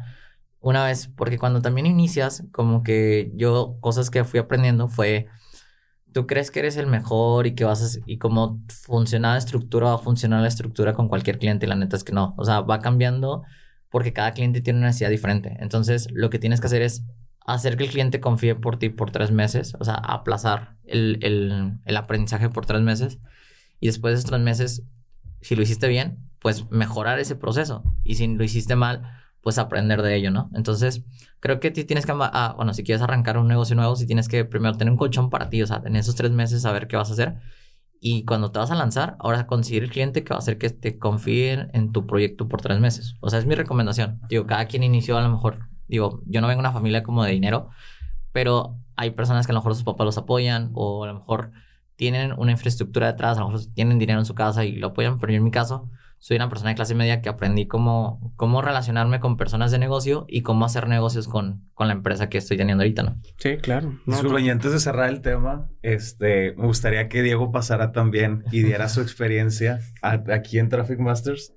Una vez, porque cuando también inicias, como que yo, cosas que fui aprendiendo fue, tú crees que eres el mejor y que vas a, y como funciona la estructura, va a funcionar la estructura con cualquier cliente y la neta es que no. O sea, va cambiando porque cada cliente tiene una necesidad diferente. Entonces, lo que tienes que hacer es hacer que el cliente confíe por ti por tres meses, o sea, aplazar el, el, el aprendizaje por tres meses y después de esos tres meses, si lo hiciste bien, pues mejorar ese proceso y si lo hiciste mal, pues aprender de ello, ¿no? Entonces, creo que tienes que, ah, bueno, si quieres arrancar un negocio nuevo, si tienes que primero tener un colchón para ti, o sea, en esos tres meses saber qué vas a hacer y cuando te vas a lanzar, ahora conseguir el cliente que va a hacer que te confíen en tu proyecto por tres meses. O sea, es mi recomendación. Digo, cada quien inició a lo mejor digo, yo no vengo de una familia como de dinero, pero hay personas que a lo mejor sus papás los apoyan o a lo mejor tienen una infraestructura detrás, a lo mejor tienen dinero en su casa y lo apoyan, pero yo en mi caso soy una persona de clase media que aprendí cómo, cómo relacionarme con personas de negocio y cómo hacer negocios con, con la empresa que estoy teniendo ahorita, ¿no? Sí, claro. No, y antes de cerrar el tema, este, me gustaría que Diego pasara también y diera su experiencia aquí en Traffic Masters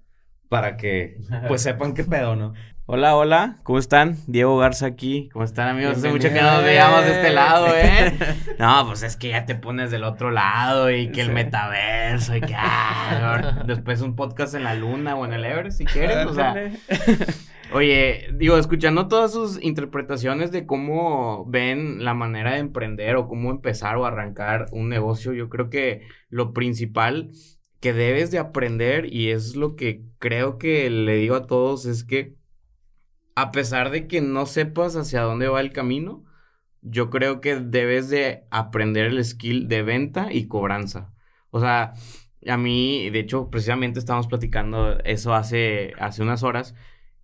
para que pues sepan qué pedo, ¿no? Hola, hola, ¿cómo están? Diego Garza aquí. ¿Cómo están, amigos? Hace mucho que no nos veíamos de este lado, ¿eh? *laughs* No, pues es que ya te pones del otro lado y que el metaverso y que ah, *laughs* después un podcast en la luna o en el Everest si quieres, o sea. *laughs* Oye, digo, escuchando todas sus interpretaciones de cómo ven la manera de emprender o cómo empezar o arrancar un negocio, yo creo que lo principal que debes de aprender y es lo que creo que le digo a todos es que a pesar de que no sepas hacia dónde va el camino, yo creo que debes de aprender el skill de venta y cobranza. O sea, a mí, de hecho, precisamente estábamos platicando eso hace, hace unas horas,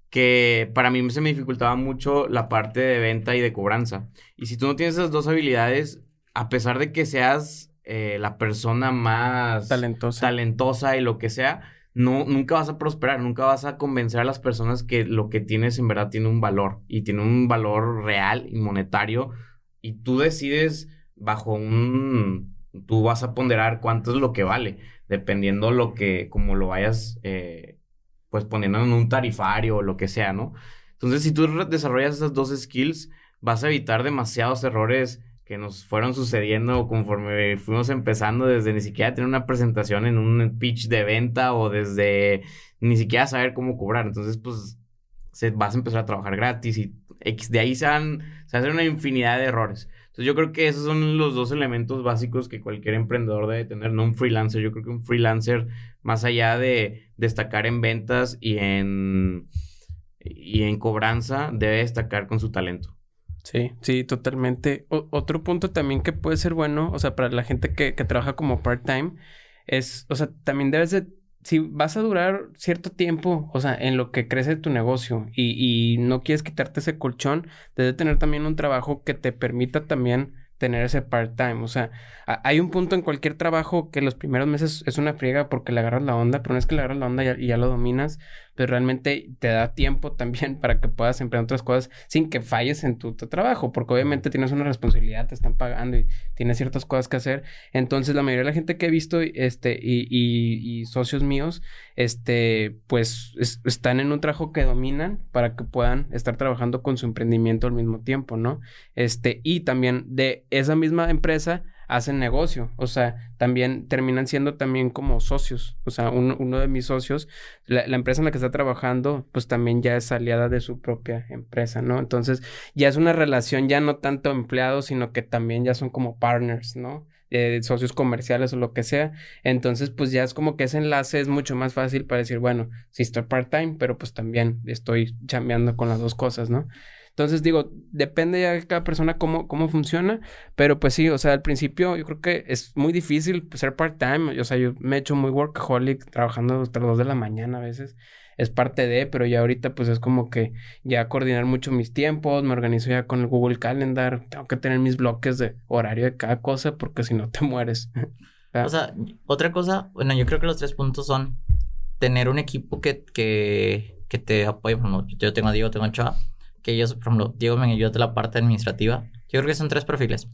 que para mí se me dificultaba mucho la parte de venta y de cobranza. Y si tú no tienes esas dos habilidades, a pesar de que seas eh, la persona más talentosa. talentosa y lo que sea, no, nunca vas a prosperar, nunca vas a convencer a las personas que lo que tienes en verdad tiene un valor y tiene un valor real y monetario y tú decides bajo un, tú vas a ponderar cuánto es lo que vale, dependiendo lo que, como lo vayas, eh, pues poniendo en un tarifario o lo que sea, ¿no? Entonces, si tú desarrollas esas dos skills, vas a evitar demasiados errores que nos fueron sucediendo conforme fuimos empezando desde ni siquiera tener una presentación en un pitch de venta o desde ni siquiera saber cómo cobrar. Entonces, pues, se, vas a empezar a trabajar gratis y de ahí se, van, se hacen una infinidad de errores. Entonces, yo creo que esos son los dos elementos básicos que cualquier emprendedor debe tener, no un freelancer. Yo creo que un freelancer, más allá de destacar en ventas y en, y en cobranza, debe destacar con su talento. Sí, sí, totalmente. otro punto también que puede ser bueno, o sea, para la gente que, que trabaja como part-time, es, o sea, también debes de, si vas a durar cierto tiempo, o sea, en lo que crece tu negocio y, y no quieres quitarte ese colchón, debes de tener también un trabajo que te permita también tener ese part-time. O sea, hay un punto en cualquier trabajo que los primeros meses es una friega porque le agarras la onda, pero no es que le agarras la onda y ya, lo dominas, pero realmente te da tiempo también *laughs* para que puedas emprender otras cosas sin que falles en tu, trabajo, porque obviamente tienes una responsabilidad, te están pagando y tienes ciertas cosas que hacer. Entonces, la mayoría de la gente que he visto este, y, y, socios míos, este, pues están en un trabajo que dominan para que puedan estar trabajando con su emprendimiento al mismo tiempo, ¿no? Este, y también de esa misma empresa hacen negocio, o sea, también terminan siendo también como socios, o sea, uno de mis socios, la, empresa en la que está trabajando, pues también ya es aliada de su propia empresa, ¿no? Entonces, ya es una relación ya no tanto empleados, sino que también ya son como partners, ¿no? Eh, socios comerciales o lo que sea. Entonces, pues ya es como que ese enlace es mucho más fácil para decir, bueno, sí estoy part-time, pero pues también estoy chambeando con las dos cosas, ¿no? Entonces digo, depende ya de cada persona cómo, cómo funciona, pero pues sí, o sea, al principio yo creo que es muy difícil ser part-time, o sea, yo me he hecho muy workaholic trabajando hasta las 2 de la mañana a veces, es parte de, pero ya ahorita pues es como que ya coordinar mucho mis tiempos, me organizo ya con el Google Calendar, tengo que tener mis bloques de horario de cada cosa porque si no te *laughs* mueres. o sea, otra cosa, bueno, yo creo que los tres puntos son tener un equipo que, que, que te apoye, bueno, yo tengo a Diego, tengo a Chava, que ellos, por ejemplo, Diego me ayudó de la parte administrativa. Yo creo que son tres perfiles.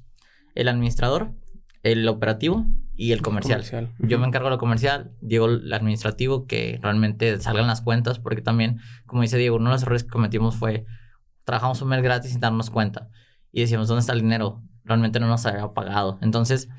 El administrador, el operativo y el comercial. Yo me encargo de lo comercial, Diego el administrativo, que realmente salgan las cuentas, porque también, como dice Diego, uno de los errores que cometimos fue, trabajamos un mes gratis sin darnos cuenta. Y decíamos, ¿dónde está el dinero? Realmente no nos había pagado. Entonces,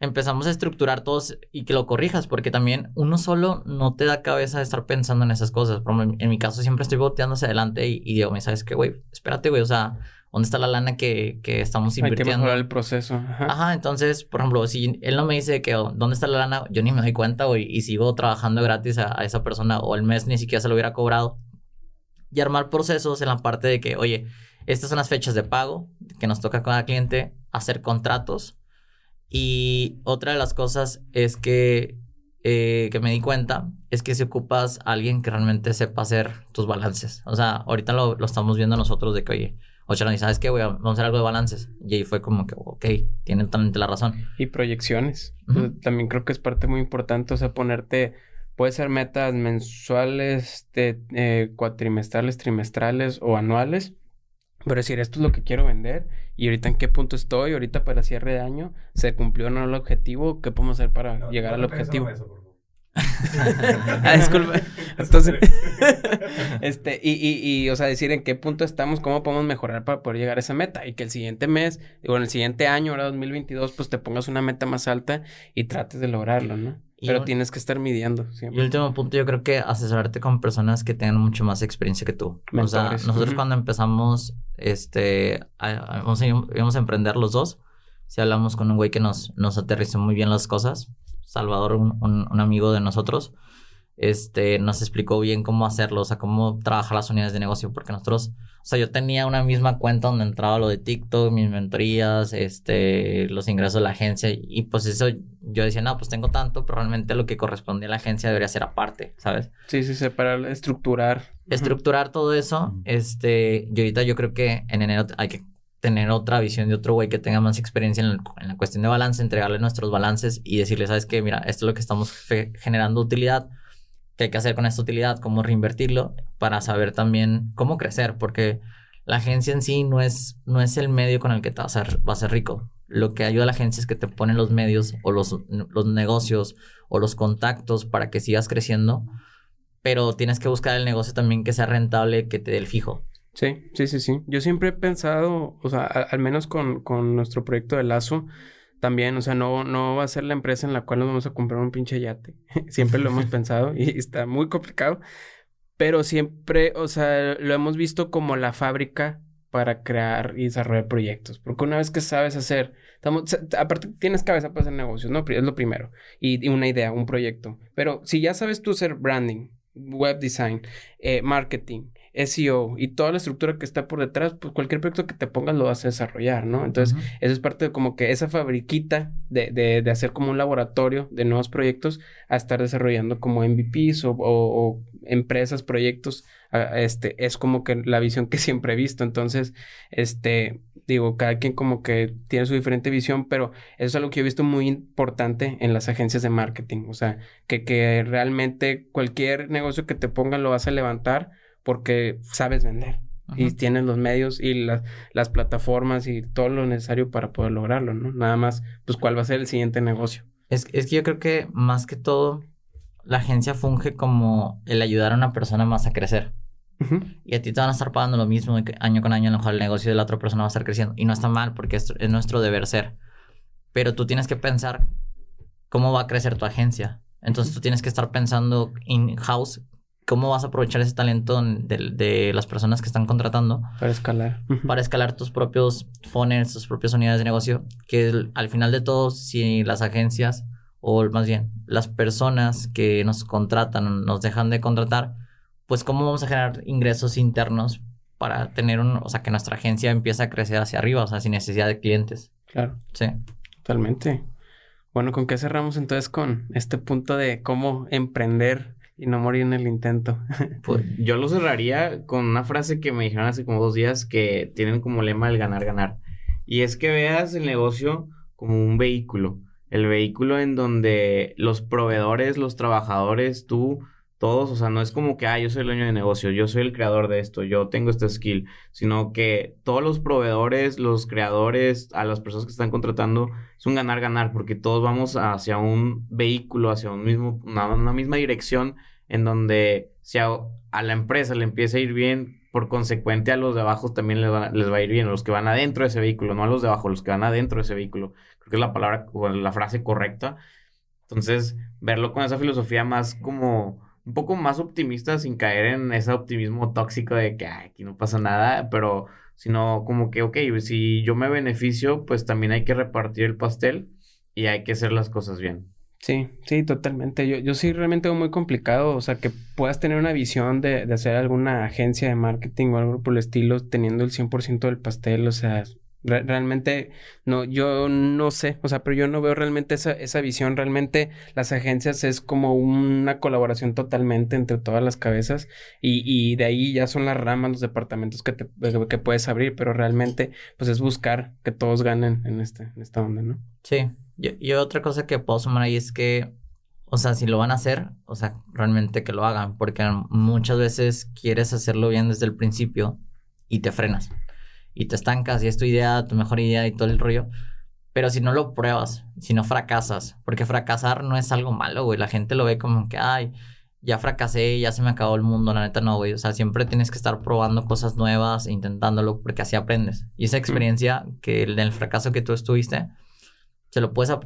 empezamos a estructurar todos y que lo corrijas, porque también uno solo no te da cabeza de estar pensando en esas cosas. Por ejemplo, en mi caso siempre estoy boteando hacia adelante y, y Diego me sabes que, güey, espérate, güey, o sea, ¿dónde está la lana que, que estamos invirtiendo? Hay que mejorar el proceso. Ajá. entonces, por ejemplo, si él no me dice que, oh, ¿dónde está la lana? Yo ni me doy cuenta, güey, y sigo trabajando gratis a, a esa persona o el mes ni siquiera se lo hubiera cobrado. Y armar procesos en la parte de que, oye, estas son las fechas de pago que nos toca con el cliente, hacer contratos y otra de las cosas es que, eh, que me di cuenta es que si ocupas a alguien que realmente sepa hacer tus balances. O sea, ahorita lo, lo estamos viendo nosotros de que, oye, Ocho, ¿sabes qué? Voy a, vamos a hacer algo de balances. Y ahí fue como que, ok, tienen totalmente la razón. Y proyecciones. También creo que es parte muy importante, o sea, ponerte, puede ser metas mensuales, de, eh, cuatrimestrales, trimestrales o anuales pero decir, esto es lo que quiero vender y ahorita en qué punto estoy, ahorita para cierre de año, se cumplió o no el objetivo, ¿qué podemos hacer para llegar al objetivo? *laughs* ah, disculpa. Entonces, *laughs* este, y, y, y, o sea, decir en qué punto estamos, cómo podemos mejorar para poder llegar a esa meta. Y que el siguiente mes, o en el siguiente año, ahora 2022, pues te pongas una meta más alta y trates de lograrlo, ¿no? Pero tienes que estar midiendo. Siempre. Y último punto, yo creo que asesorarte con personas que tengan mucho más experiencia que tú. O sea, nosotros cuando empezamos, este, íbamos a emprender los dos. Si hablamos con un güey que nos, nos aterrizó muy bien las cosas, Salvador, un, un amigo de nosotros, este, nos explicó bien cómo hacerlo, o sea, cómo trabajar las unidades de negocio, porque nosotros, o sea, yo tenía una misma cuenta donde entraba lo de TikTok, mis mentorías, este, los ingresos de la agencia, y pues eso yo decía, no, pues tengo tanto, pero realmente lo que corresponde a la agencia debería ser aparte, ¿sabes? Sí, sí, separar, estructurar. Estructurar todo eso, este, y ahorita yo creo que en enero hay que tener otra visión de otro güey que tenga más experiencia en, en, la cuestión de balance, entregarle nuestros balances y decirle, ¿sabes qué? Mira, esto es lo que estamos generando utilidad qué hay que hacer con esta utilidad, cómo reinvertirlo, para saber también cómo crecer, porque la agencia en sí no es, no es el medio con el que te vas a, a ser rico. Lo que ayuda a la agencia es que te ponen los medios o los, los negocios o los contactos para que sigas creciendo, pero tienes que buscar el negocio también que sea rentable, que te dé el fijo. Sí, sí, sí, sí. Yo siempre he pensado, o sea, al, menos con, con nuestro proyecto de Lazo, también, o sea, no, no va a ser la empresa en la cual nos vamos a comprar un pinche yate. *laughs* siempre lo hemos *laughs* pensado y está muy complicado. Pero siempre, o sea, lo hemos visto como la fábrica para crear y desarrollar proyectos. Porque una vez que sabes hacer, estamos, aparte tienes cabeza para hacer negocios, ¿no? Es lo primero. Y, una idea, un proyecto. Pero si ya sabes tú hacer branding, web design, eh, marketing, SEO y toda la estructura que está por detrás, pues cualquier proyecto que te pongas lo vas a desarrollar, ¿no? Entonces, eso es parte de como que esa fabriquita de, de, de, hacer como un laboratorio de nuevos proyectos a estar desarrollando como MVPs o, o, empresas, proyectos, este, es como que la visión que *laughs* siempre he visto. Entonces, este, digo, cada quien como que tiene su diferente visión, pero eso es algo que yo he visto muy importante en las agencias de marketing. O sea, que, que realmente cualquier negocio que te pongan lo vas a levantar porque sabes vender y tienes los medios y las, las plataformas y todo lo necesario para poder lograrlo, ¿no? Nada más, pues, cuál va a ser el siguiente negocio. Es, es que yo creo que más que todo, la agencia funge como el ayudar a una persona más a crecer. Y a ti te van a estar pagando lo mismo año con año, a lo mejor el negocio de la otra persona va a estar creciendo. Y no está mal porque es, es nuestro deber ser. Pero tú tienes que pensar cómo va a crecer tu agencia. Entonces tú tienes que estar pensando in-house cómo vas a aprovechar ese talento de, las personas que están contratando. Para escalar. Para escalar tus propios funnels, tus propias unidades de negocio. Que al final de todo, si las agencias, o más bien las personas que nos contratan, nos dejan de contratar, pues cómo vamos a generar ingresos internos para tener un, o sea, que nuestra agencia empiece a crecer hacia arriba, o sea, sin necesidad de clientes. Claro. Sí. Totalmente. Bueno, ¿con qué cerramos entonces con este punto de cómo emprender y no morir en el intento. *laughs* pues yo lo cerraría con una frase que me dijeron hace como dos días que tienen como lema el ganar, ganar. Y es que veas el negocio como un vehículo. El vehículo en donde los proveedores, los trabajadores, tú todos, o sea, no es como que, ah, yo soy el dueño de negocio, yo soy el creador de esto, yo tengo este skill, sino que todos los proveedores, los creadores, a las personas que están contratando, es un ganar-ganar, porque todos vamos hacia un vehículo, hacia un mismo, una, misma dirección, en donde si a, la empresa le empieza a ir bien, por consecuente a los de abajo también les va, les va a ir bien, los que van adentro de ese vehículo, no a los de abajo, los que van adentro de ese vehículo. Creo que es la palabra o la frase correcta. Entonces, verlo con esa filosofía más como un poco más optimista sin caer en ese optimismo tóxico de que aquí no pasa nada, pero sino como que, ok, si yo me beneficio, pues también hay que repartir el pastel y hay que hacer las cosas bien. Sí, sí, totalmente. Yo, yo sí realmente veo muy complicado, o sea, que puedas tener una visión de, de hacer alguna agencia de marketing o algo por el estilo teniendo el 100% del pastel, o sea, realmente, no, yo no sé, o sea, pero yo no veo realmente esa, esa visión. Realmente las agencias es como una colaboración totalmente entre todas las cabezas y, y de ahí ya son las ramas, los departamentos que, te, que puedes abrir, pero realmente pues es buscar que todos ganen en, este, en esta onda, ¿no? Sí, yo, yo otra cosa que puedo sumar ahí es que, o sea, si lo van a hacer, o sea, realmente que lo hagan, porque muchas veces quieres hacerlo bien desde el principio y te frenas y te estancas y es tu idea, tu mejor idea y todo el rollo. Pero si no lo pruebas, si no fracasas, porque fracasar no es algo malo, güey. La gente lo ve como que, ay, ya fracasé, ya se me acabó el mundo. La neta no, güey. O sea, siempre tienes que estar probando cosas nuevas e intentándolo porque así aprendes. Y esa experiencia que el fracaso que tú estuviste, se lo puedes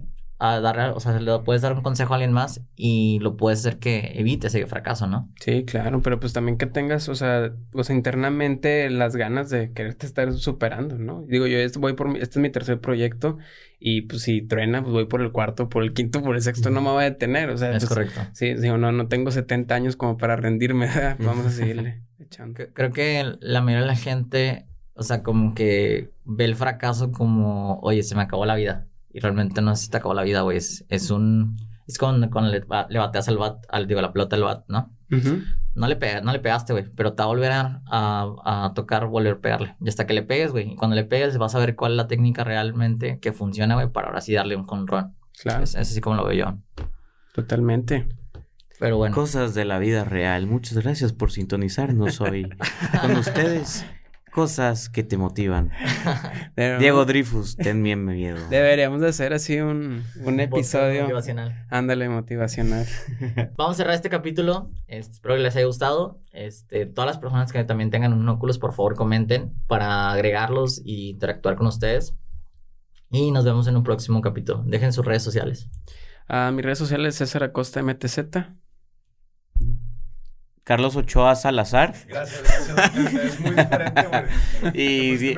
a dar, o sea, le puedes dar un consejo a alguien más y lo puedes hacer que evite ese fracaso, ¿no? Sí, claro, pero pues también que tengas, o sea, sea, internamente las ganas de quererte estar superando, ¿no? Digo, yo voy por, este es mi tercer proyecto y pues si truena, pues voy por el cuarto, por el quinto, por el sexto, no me voy a detener, o sea. Es pues, correcto. Sí, digo, no, no tengo 70 años como para rendirme, *laughs* vamos a seguirle echando. Creo que la mayoría de la gente, o sea, como que ve el fracaso como, oye, se me acabó la vida. Y realmente no se te acabó la vida, güey. Es, es un... Es cuando, cuando le, le, bateas al bat, al, digo, la pelota al bat, ¿no? No le no le pegaste, güey. Pero te va a volver a, a, tocar, volver a pegarle. Y hasta que le pegues, güey. Y cuando le pegues, vas a ver cuál es la técnica realmente que funciona, güey, para ahora sí darle un conrón. Claro. Es, es así como lo veo yo. Totalmente. Pero bueno. Cosas de la vida real. Muchas gracias por sintonizarnos hoy. *laughs* Con ustedes, cosas que te motivan. *laughs* Diego Drifus, ten miedo. Deberíamos de hacer así un, un episodio. Motivacional. Ándale, motivacional. *laughs* Vamos a cerrar este capítulo. Espero que les haya gustado. Este, todas las personas que también tengan un Oculus, por favor, comenten para agregarlos y interactuar con ustedes. Y nos vemos en un próximo capítulo. Dejen sus redes sociales. Uh, mis redes sociales César Acosta MTZ. Carlos Ochoa Salazar. Gracias, gracias. Es muy diferente, güey. *laughs* Y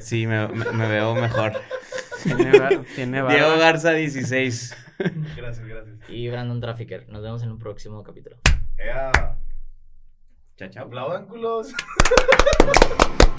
sí, me, me, veo mejor. Tiene, tiene Diego Garza 16. Gracias, gracias. Y Brandon Trafficker. Nos vemos en un próximo capítulo. Ea. Chao, chao. Aplaudan culos. *laughs*